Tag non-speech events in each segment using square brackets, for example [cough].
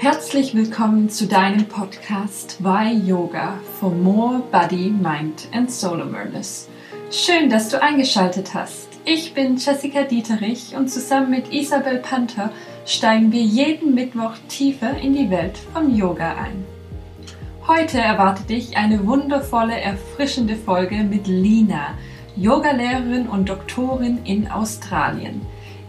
Herzlich willkommen zu deinem Podcast Why Yoga for More Body, Mind and Soul Awareness. Schön, dass du eingeschaltet hast. Ich bin Jessica Dieterich und zusammen mit Isabel Panther steigen wir jeden Mittwoch tiefer in die Welt von Yoga ein. Heute erwartet dich eine wundervolle, erfrischende Folge mit Lina, Yogalehrerin und Doktorin in Australien.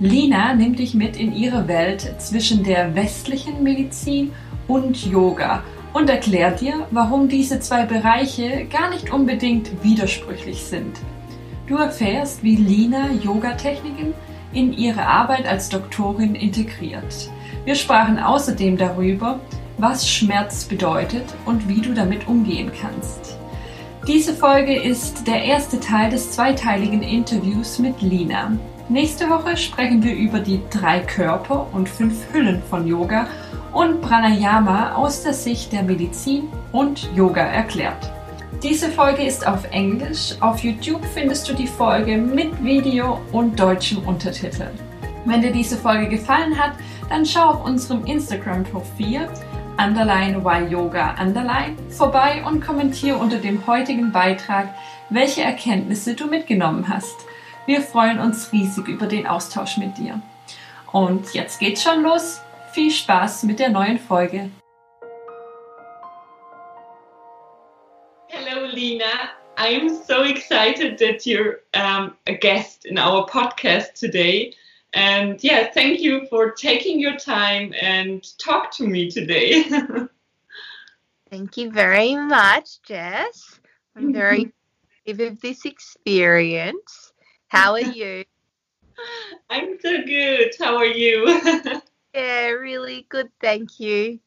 Lina nimmt dich mit in ihre Welt zwischen der westlichen Medizin und Yoga und erklärt dir, warum diese zwei Bereiche gar nicht unbedingt widersprüchlich sind. Du erfährst, wie Lina Yoga-Techniken in ihre Arbeit als Doktorin integriert. Wir sprachen außerdem darüber, was Schmerz bedeutet und wie du damit umgehen kannst. Diese Folge ist der erste Teil des zweiteiligen Interviews mit Lina. Nächste Woche sprechen wir über die drei Körper und fünf Hüllen von Yoga und Pranayama aus der Sicht der Medizin und Yoga erklärt. Diese Folge ist auf Englisch. Auf YouTube findest du die Folge mit Video und deutschen Untertiteln. Wenn dir diese Folge gefallen hat, dann schau auf unserem Instagram-Profil underline why yoga underline vorbei und kommentiere unter dem heutigen Beitrag, welche Erkenntnisse du mitgenommen hast. Wir freuen uns riesig über den Austausch mit dir. Und jetzt geht's schon los. Viel Spaß mit der neuen Folge. Hello, Lina. I'm so excited that you're um, a guest in our podcast today. And yeah, thank you for taking your time and talk to me today. [laughs] thank you very much, Jess. I'm very [laughs] mm-hmm. of this experience. How are you? [laughs] I'm so good. How are you? [laughs] yeah, really good. Thank you.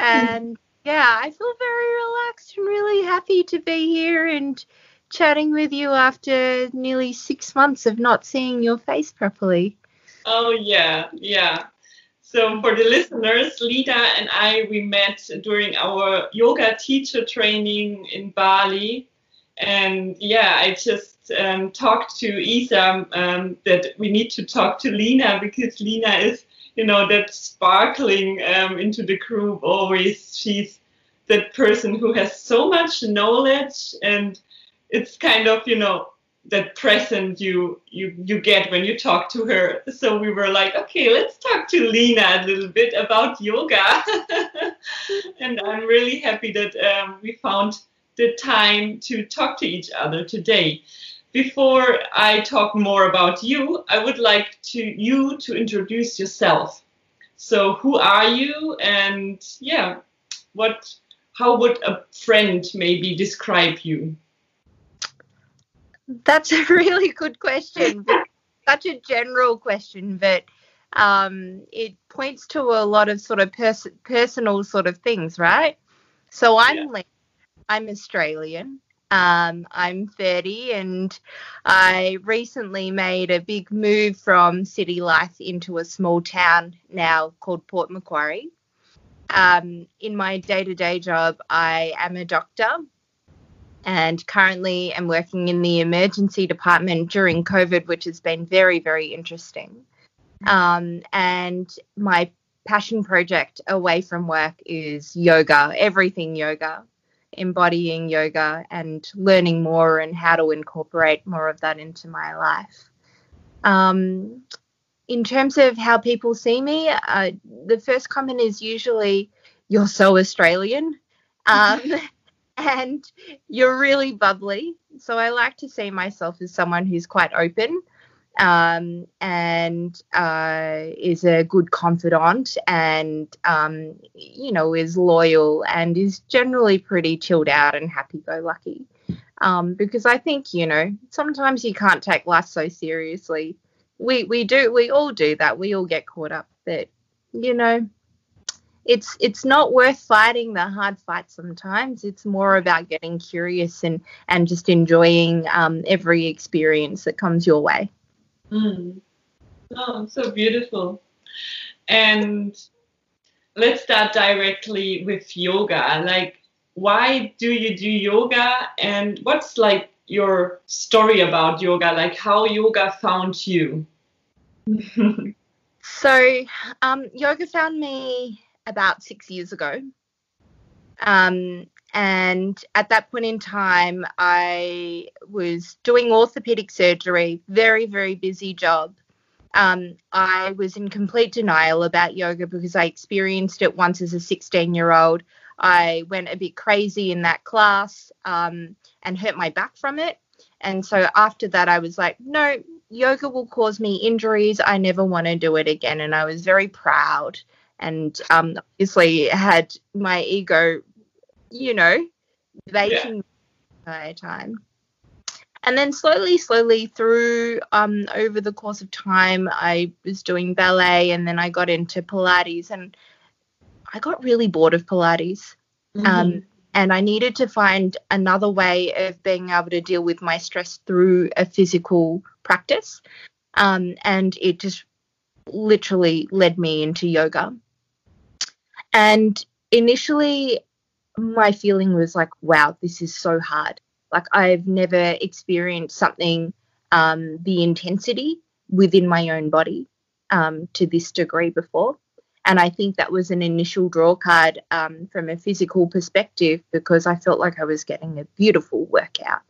And yeah, I feel very relaxed and really happy to be here and chatting with you after nearly six months of not seeing your face properly. Oh, yeah, yeah. So, for the listeners, Lida and I, we met during our yoga teacher training in Bali. And yeah, I just um, talked to Isa um, that we need to talk to Lina because Lina is, you know, that sparkling um, into the group always. She's that person who has so much knowledge and it's kind of, you know, that present you you you get when you talk to her. So we were like, okay, let's talk to Lina a little bit about yoga. [laughs] and I'm really happy that um, we found the time to talk to each other today before I talk more about you, I would like to you to introduce yourself. So who are you and yeah, what how would a friend maybe describe you? That's a really good question. [laughs] Such a general question, but um, it points to a lot of sort of pers- personal sort of things, right? So I'm yeah. I'm Australian. Um, I'm 30 and I recently made a big move from city life into a small town now called Port Macquarie. Um, in my day to day job, I am a doctor and currently am working in the emergency department during COVID, which has been very, very interesting. Um, and my passion project away from work is yoga, everything yoga embodying yoga and learning more and how to incorporate more of that into my life. Um, in terms of how people see me, uh, the first comment is usually, You're so Australian. Um, [laughs] and you're really bubbly. So I like to see myself as someone who's quite open um, and uh, is a good confidant and, um, you know, is loyal and is generally pretty chilled out and happy go lucky. Um, because I think, you know, sometimes you can't take life so seriously. We, we do, we all do that. We all get caught up that, you know, it's it's not worth fighting the hard fight sometimes it's more about getting curious and and just enjoying um, every experience that comes your way Mm. Oh, so beautiful. And let's start directly with yoga. Like, why do you do yoga? And what's like your story about yoga? Like, how yoga found you? [laughs] so, um, yoga found me about six years ago. Um, and at that point in time, I was doing orthopedic surgery, very, very busy job. Um, I was in complete denial about yoga because I experienced it once as a 16 year old. I went a bit crazy in that class um, and hurt my back from it. And so after that, I was like, no, yoga will cause me injuries. I never want to do it again. And I was very proud and um, obviously had my ego, you know, baking yeah. the entire time. And then slowly, slowly through um, over the course of time, I was doing ballet and then I got into Pilates and I got really bored of Pilates. Mm-hmm. Um, and I needed to find another way of being able to deal with my stress through a physical practice. Um, and it just literally led me into yoga. And initially, my feeling was like, wow, this is so hard. Like, I've never experienced something, um, the intensity within my own body um, to this degree before. And I think that was an initial draw card um, from a physical perspective because I felt like I was getting a beautiful workout.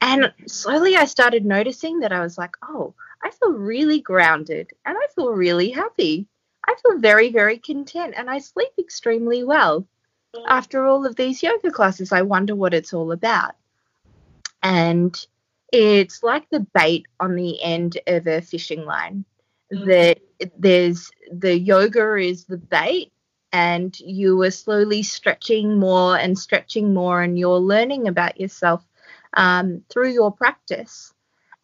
And slowly I started noticing that I was like, oh, I feel really grounded and I feel really happy. I feel very, very content and I sleep extremely well. After all of these yoga classes, I wonder what it's all about. And it's like the bait on the end of a fishing line mm-hmm. that there's the yoga is the bait and you are slowly stretching more and stretching more and you're learning about yourself um, through your practice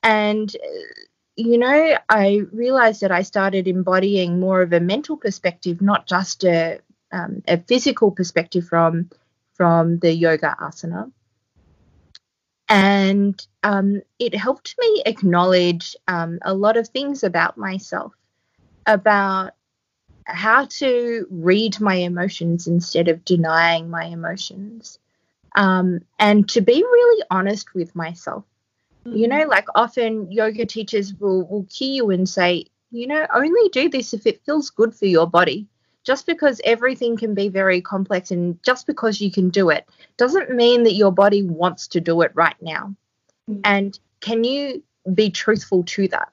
and you know i realized that i started embodying more of a mental perspective not just a, um, a physical perspective from from the yoga asana and um, it helped me acknowledge um, a lot of things about myself about how to read my emotions instead of denying my emotions. Um, and to be really honest with myself. Mm-hmm. You know, like often yoga teachers will, will cue you and say, you know, only do this if it feels good for your body. Just because everything can be very complex and just because you can do it doesn't mean that your body wants to do it right now. Mm-hmm. And can you be truthful to that?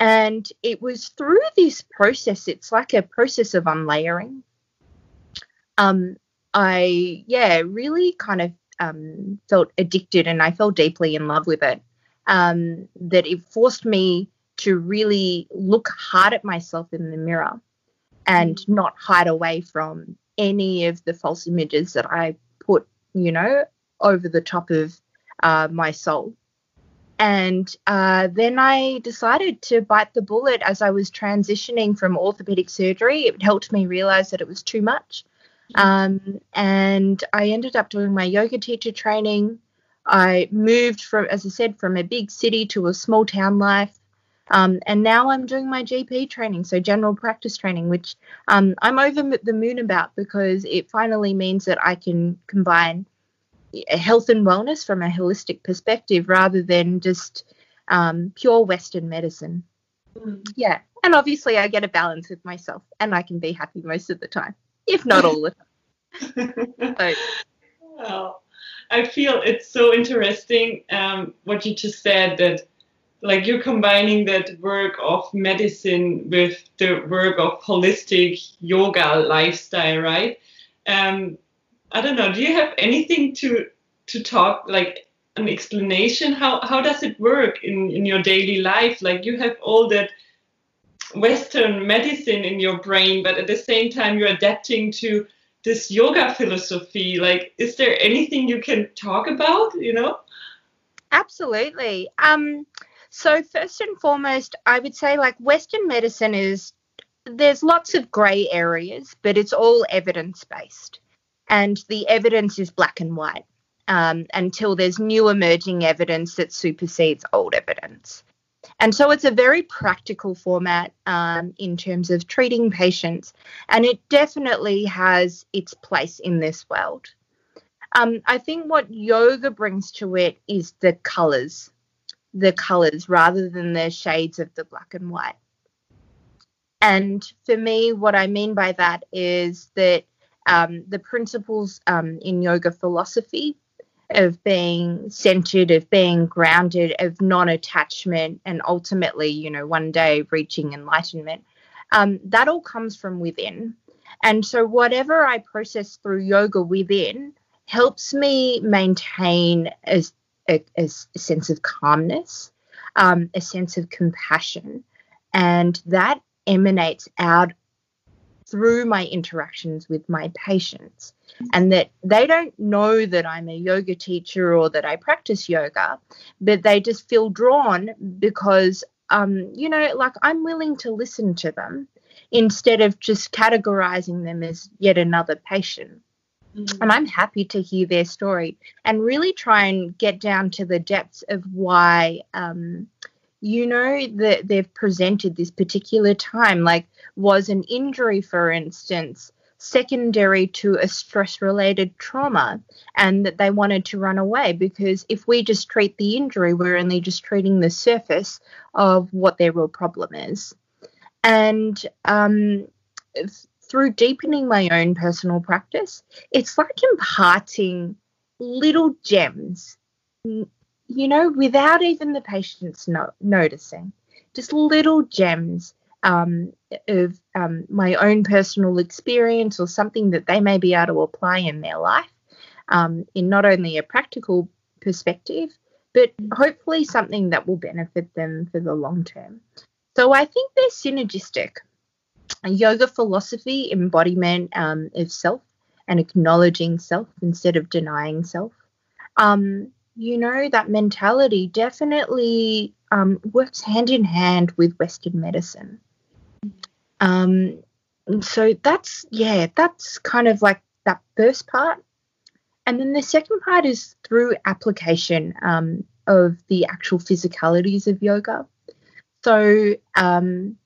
And it was through this process, it's like a process of unlayering. Um, I, yeah, really kind of um, felt addicted and I fell deeply in love with it. Um, that it forced me to really look hard at myself in the mirror and mm. not hide away from any of the false images that I put, you know, over the top of uh, my soul. And uh, then I decided to bite the bullet as I was transitioning from orthopedic surgery. It helped me realize that it was too much. Um, and I ended up doing my yoga teacher training. I moved from, as I said, from a big city to a small town life. Um, and now I'm doing my GP training, so general practice training, which um, I'm over the moon about because it finally means that I can combine health and wellness from a holistic perspective rather than just um, pure Western medicine. Mm. Yeah. And obviously, I get a balance with myself and I can be happy most of the time, if not all the time. [laughs] so. Well, I feel it's so interesting um, what you just said that like you're combining that work of medicine with the work of holistic yoga lifestyle, right? Um, I don't know. Do you have anything to to talk like an explanation? How how does it work in in your daily life? Like you have all that Western medicine in your brain, but at the same time you're adapting to this yoga philosophy. Like, is there anything you can talk about? You know? Absolutely. Um. So first and foremost, I would say like Western medicine is there's lots of grey areas, but it's all evidence based and the evidence is black and white um, until there's new emerging evidence that supersedes old evidence. And so it's a very practical format um, in terms of treating patients, and it definitely has its place in this world. Um, I think what yoga brings to it is the colors, the colors rather than the shades of the black and white. And for me, what I mean by that is that um, the principles um, in yoga philosophy of being centered, of being grounded, of non attachment, and ultimately, you know, one day reaching enlightenment, um, that all comes from within. And so, whatever I process through yoga within helps me maintain a, a, sense of calmness, um, a sense of compassion. And that emanates out through my interactions with my patients and that they don't know that I'm a yoga teacher or that I practice yoga, but they just feel drawn because, um, you know, like I'm willing to listen to them instead of just categorizing them as yet another patient. Mm-hmm. And I'm happy to hear their story and really try and get down to the depths of why, um, you know, that they've presented this particular time. Like, was an injury, for instance, secondary to a stress related trauma and that they wanted to run away because if we just treat the injury, we're only just treating the surface of what their real problem is. And um, through deepening my own personal practice, it's like imparting little gems, you know, without even the patients no- noticing, just little gems um, of um, my own personal experience or something that they may be able to apply in their life um, in not only a practical perspective, but hopefully something that will benefit them for the long term. So I think they're synergistic. Yoga philosophy, embodiment um, of self and acknowledging self instead of denying self. Um, you know, that mentality definitely um, works hand in hand with Western medicine. Um, so that's yeah, that's kind of like that first part, and then the second part is through application um, of the actual physicalities of yoga. So um,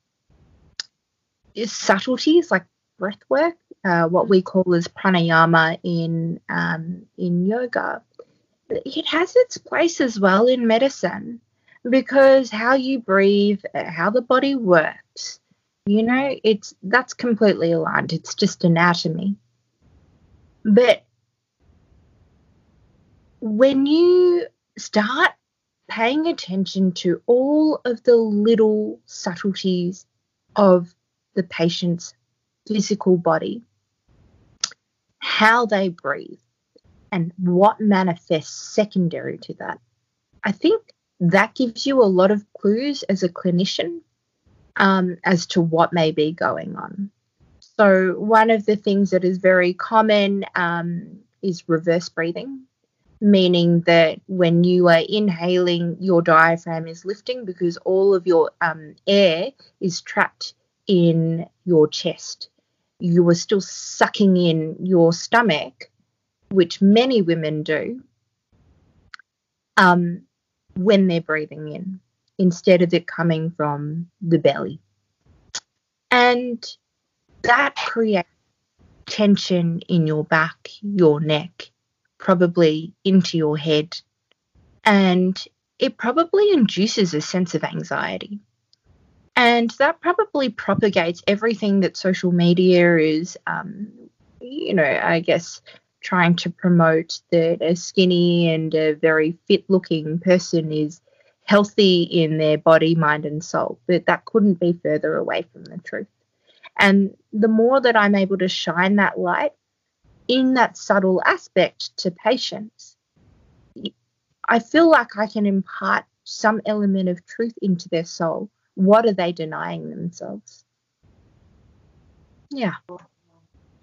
subtleties like breath work, uh, what we call as pranayama in um, in yoga, it has its place as well in medicine because how you breathe, how the body works, you know, it's that's completely aligned. It's just anatomy. But when you start paying attention to all of the little subtleties of the patient's physical body, how they breathe, and what manifests secondary to that, I think that gives you a lot of clues as a clinician um, as to what may be going on. So, one of the things that is very common um, is reverse breathing, meaning that when you are inhaling, your diaphragm is lifting because all of your um, air is trapped in your chest. You are still sucking in your stomach, which many women do, um, when they're breathing in instead of it coming from the belly. And that creates tension in your back, your neck, probably into your head. And it probably induces a sense of anxiety. And that probably propagates everything that social media is, um, you know, I guess trying to promote that a skinny and a very fit looking person is healthy in their body, mind, and soul. But that couldn't be further away from the truth. And the more that I'm able to shine that light in that subtle aspect to patients, I feel like I can impart some element of truth into their soul. What are they denying themselves? Yeah.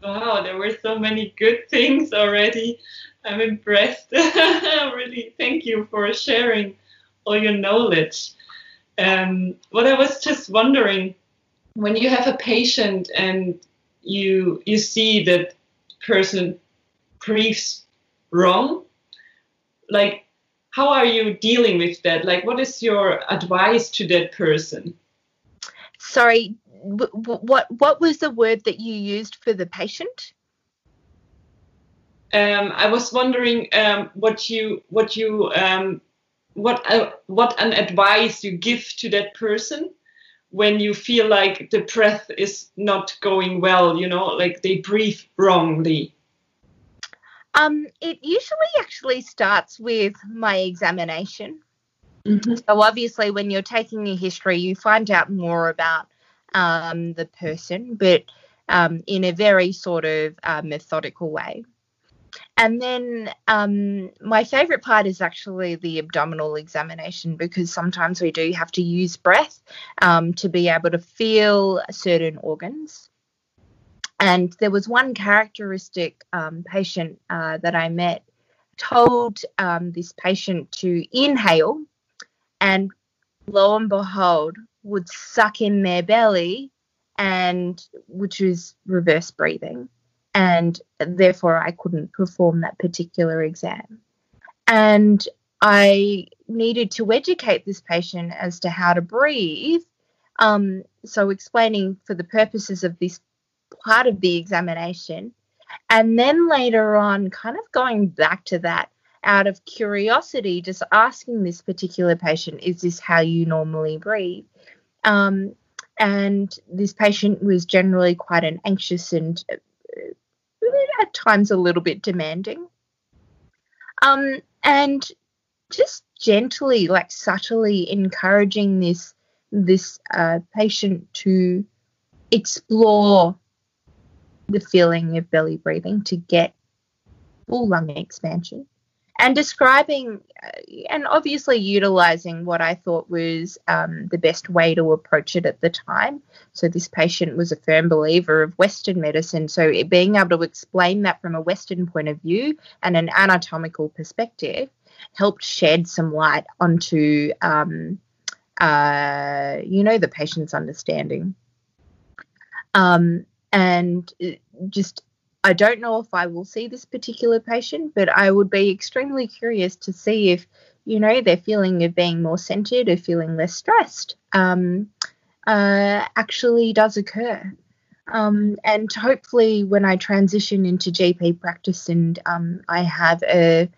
Wow, there were so many good things already. I'm impressed. [laughs] really, thank you for sharing all your knowledge. Um, what I was just wondering, when you have a patient and you you see that person breathes wrong, like how are you dealing with that? Like, what is your advice to that person? Sorry, what what was the word that you used for the patient? Um, I was wondering um, what you what you um, what uh, what an advice you give to that person when you feel like the breath is not going well, you know, like they breathe wrongly? Um, it usually actually starts with my examination. Mm-hmm. So obviously, when you're taking a history, you find out more about um, the person, but um, in a very sort of uh, methodical way. And then um, my favorite part is actually the abdominal examination because sometimes we do have to use breath um, to be able to feel certain organs. And there was one characteristic um, patient uh, that I met told um, this patient to inhale, and lo and behold, would suck in their belly, and which is reverse breathing, and therefore I couldn't perform that particular exam. And I needed to educate this patient as to how to breathe. Um, so, explaining for the purposes of this part of the examination. And then later on, kind of going back to that out of curiosity, just asking this particular patient, is this how you normally breathe? Um, and this patient was generally quite an anxious and uh, at times a little bit demanding. Um, and just gently, like subtly encouraging this this uh, patient to explore the feeling of belly breathing to get full lung expansion and describing uh, and obviously utilizing what I thought was um, the best way to approach it at the time. So, this patient was a firm believer of Western medicine. So, being able to explain that from a Western point of view and an anatomical perspective helped shed some light onto, um, uh, you know, the patient's understanding. Um, and uh, just I don't know if I will see this particular patient, but I would be extremely curious to see if, you know, their feeling of being more centered or feeling less stressed um, uh, actually does occur. Um, and hopefully, when I transition into GP practice and um, I have a,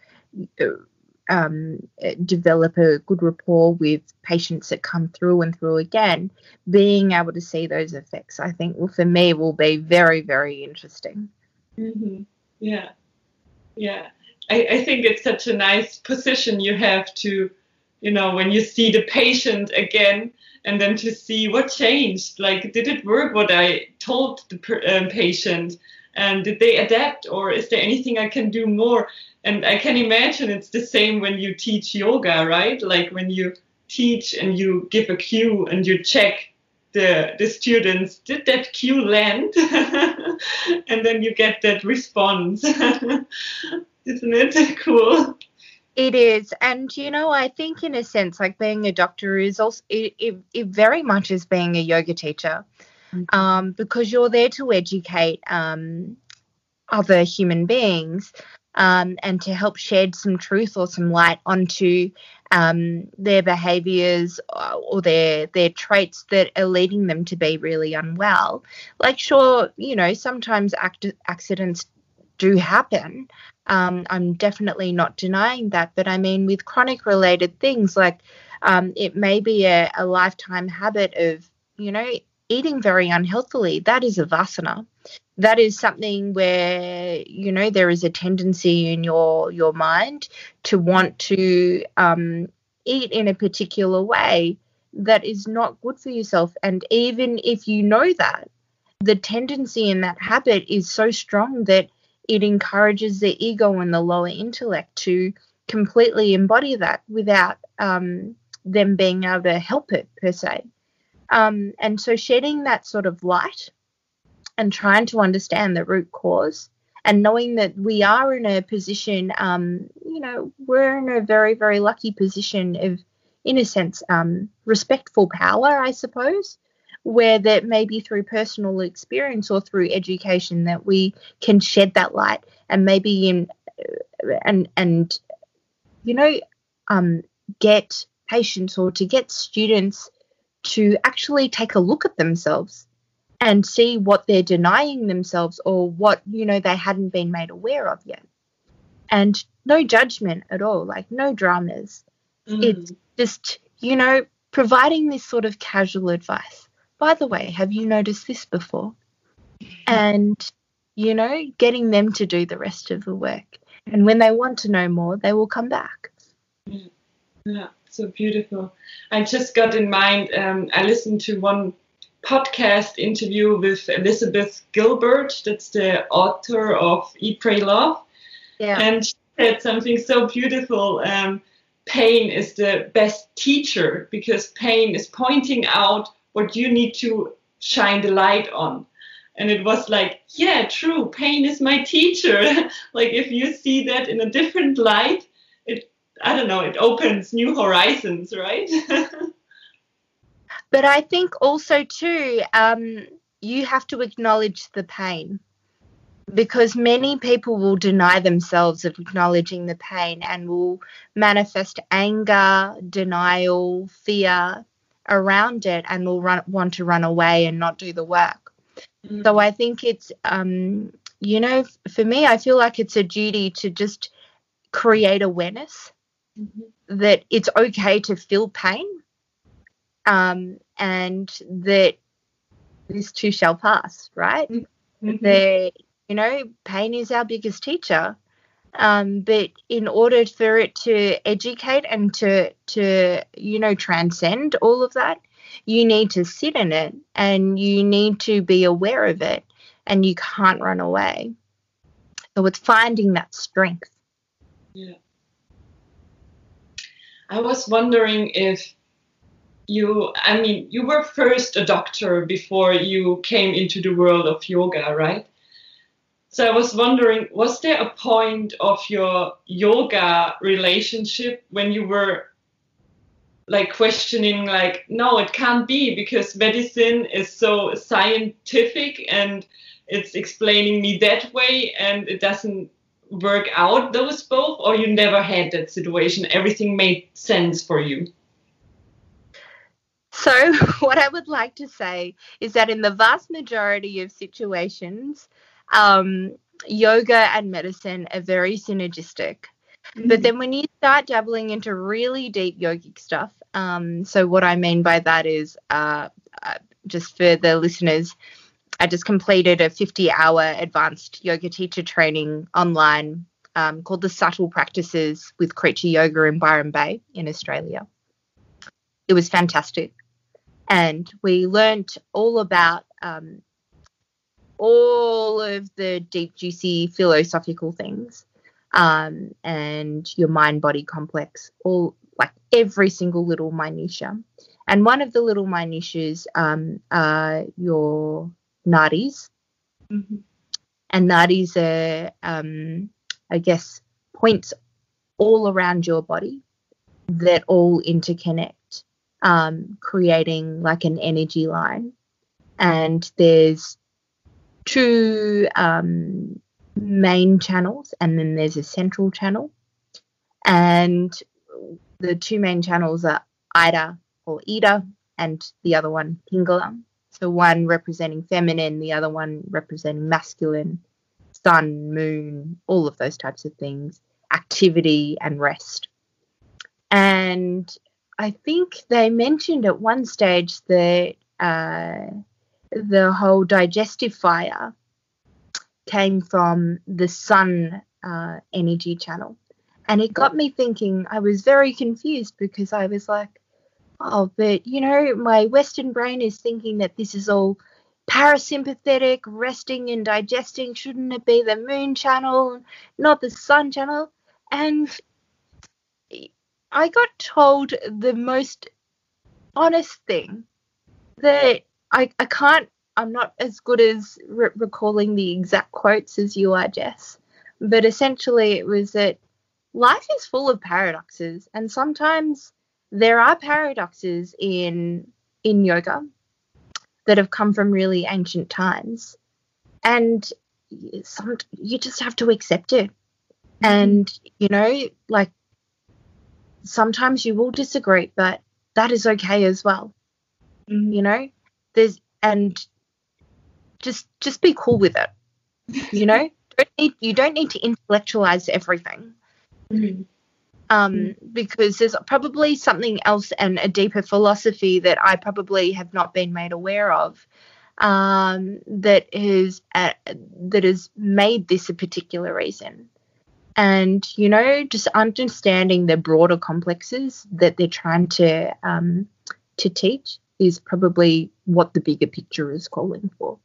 um, develop a good rapport with patients that come through and through again, being able to see those effects, I think, well, for me, will be very, very interesting. Mm-hmm. Yeah, yeah. I, I think it's such a nice position you have to, you know, when you see the patient again and then to see what changed. Like, did it work what I told the um, patient? And did they adapt, or is there anything I can do more? And I can imagine it's the same when you teach yoga, right? Like when you teach and you give a cue and you check the the students did that cue land [laughs] and then you get that response [laughs] isn't it cool it is and you know i think in a sense like being a doctor is also it, it, it very much is being a yoga teacher. Um, because you're there to educate um, other human beings um, and to help shed some truth or some light onto um, their behaviors uh, or their their traits that are leading them to be really unwell. Like, sure, you know, sometimes act- accidents do happen. Um, I'm definitely not denying that, but I mean, with chronic related things, like um, it may be a, a lifetime habit of, you know, eating very unhealthily. That is a vasana that is something where you know there is a tendency in your your mind to want to um, eat in a particular way that is not good for yourself and even if you know that the tendency in that habit is so strong that it encourages the ego and the lower intellect to completely embody that without um, them being able to help it per se um, and so shedding that sort of light and trying to understand the root cause and knowing that we are in a position, um, you know, we're in a very, very lucky position of, in a sense, um, respectful power, I suppose, where that maybe through personal experience or through education that we can shed that light and maybe in and and you know um, get patients or to get students to actually take a look at themselves and see what they're denying themselves or what you know they hadn't been made aware of yet and no judgment at all like no dramas mm. it's just you know providing this sort of casual advice by the way, have you noticed this before? And, you know, getting them to do the rest of the work. And when they want to know more, they will come back. Yeah, so beautiful. I just got in mind, um, I listened to one podcast interview with Elizabeth Gilbert, that's the author of Eat, Pray, Love. Yeah. And she said something so beautiful. Um, pain is the best teacher because pain is pointing out what you need to shine the light on. And it was like, yeah, true, pain is my teacher. [laughs] like if you see that in a different light, I don't know, it opens new horizons, right? [laughs] But I think also too, um, you have to acknowledge the pain because many people will deny themselves of acknowledging the pain and will manifest anger, denial, fear around it and will run, want to run away and not do the work. Mm-hmm. So I think it's, um, you know, for me, I feel like it's a duty to just create awareness mm-hmm. that it's okay to feel pain um, and that this too shall pass, right? Mm-hmm. That, you know, pain is our biggest teacher. Um, but in order for it to educate and to, to, you know, transcend all of that, you need to sit in it and you need to be aware of it and you can't run away. So it's finding that strength. Yeah. I was wondering if you i mean you were first a doctor before you came into the world of yoga right? So i was wondering was there a point of your yoga relationship when you were like questioning like no it can't be because medicine is so scientific and it's explaining me that way and it doesn't work out those both or you never had that situation everything made sense for you so, [laughs] what I would like to say is that in the vast majority of situations, um, yoga and medicine are very synergistic. Mm-hmm. But then when you start dabbling into really deep yogic stuff, um, so what I mean by that is uh, uh, just for the listeners, I just completed a 50 hour advanced yoga teacher training online um, called the Subtle Practices with Creature Yoga in Byron Bay in Australia. It was fantastic and we learnt all about um, all of the deep, juicy philosophical things um, and your mind body complex, all like every single little minutia. And one of the little minutiae um, are your nadis. Mm-hmm. And nadis are, um, I guess, points all around your body that all interconnect um, creating like an energy line. And there's two um, main channels, and then there's a central channel. And the two main channels are Ida or Ida, and the other one Pingala. So one representing feminine, the other one representing masculine, sun, moon, all of those types of things, activity and rest. And I think they mentioned at one stage that uh, the whole digestive fire came from the sun uh, energy channel. And it got me thinking, I was very confused because I was like, oh, but you know, my Western brain is thinking that this is all parasympathetic, resting and digesting. Shouldn't it be the moon channel, not the sun channel? And I got told the most honest thing that I, I can't, I'm not as good as re- recalling the exact quotes as you are, Jess, but essentially it was that life is full of paradoxes, and sometimes there are paradoxes in in yoga that have come from really ancient times, and some you just have to accept it. And you know, like sometimes you will disagree, but that is okay as well. Mm-hmm. You know, there's and just just be cool with it. You know, [laughs] don't need, you don't need to intellectualize everything. Mm-hmm. Um, mm. because there's probably something else and a deeper philosophy that I probably have not been made aware of um, that is uh, that has made this a particular reason. And you know, just understanding the broader complexes that they're trying to um, to teach is probably what the bigger picture is calling for.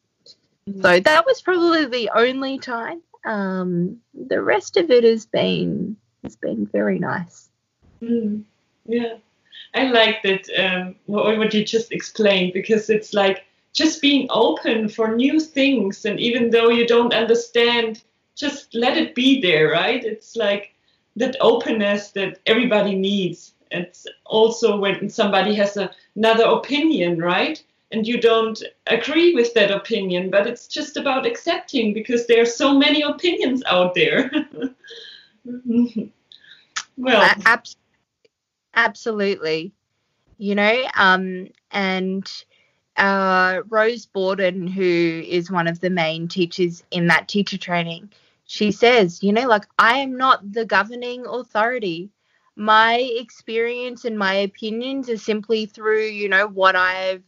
Mm. So that was probably the only time. Um, the rest of it has been has been very nice. Mm, yeah, I like that um, what, what you just explained because it's like just being open for new things, and even though you don't understand, just let it be there, right? It's like that openness that everybody needs. It's also when somebody has a, another opinion, right? and you don't agree with that opinion, but it's just about accepting because there are so many opinions out there. [laughs] well, uh, absolutely. You know, um, and uh, Rose Borden, who is one of the main teachers in that teacher training, she says, you know, like I am not the governing authority. My experience and my opinions are simply through, you know, what I've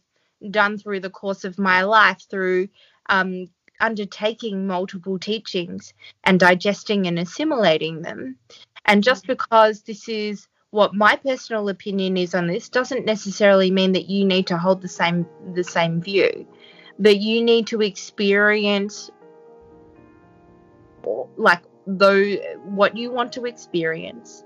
done through the course of my life through um, undertaking multiple teachings and digesting and assimilating them. And just mm-hmm. because this is what my personal opinion is on this doesn't necessarily mean that you need to hold the same the same view but you need to experience like though what you want to experience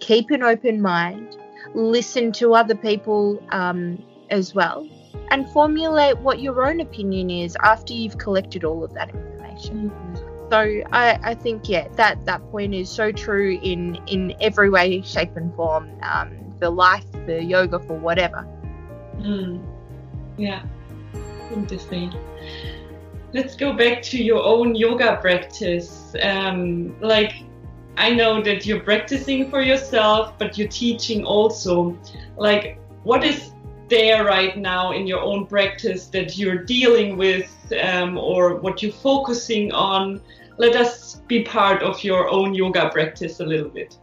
keep an open mind listen to other people um, as well and formulate what your own opinion is after you've collected all of that information mm-hmm. So I, I think yeah that that point is so true in in every way, shape and form. Um, for life, for yoga, for whatever. Mm. Yeah, interesting. Let's go back to your own yoga practice. Um, like I know that you're practicing for yourself, but you're teaching also. Like what is there right now in your own practice that you're dealing with um, or what you're focusing on let us be part of your own yoga practice a little bit.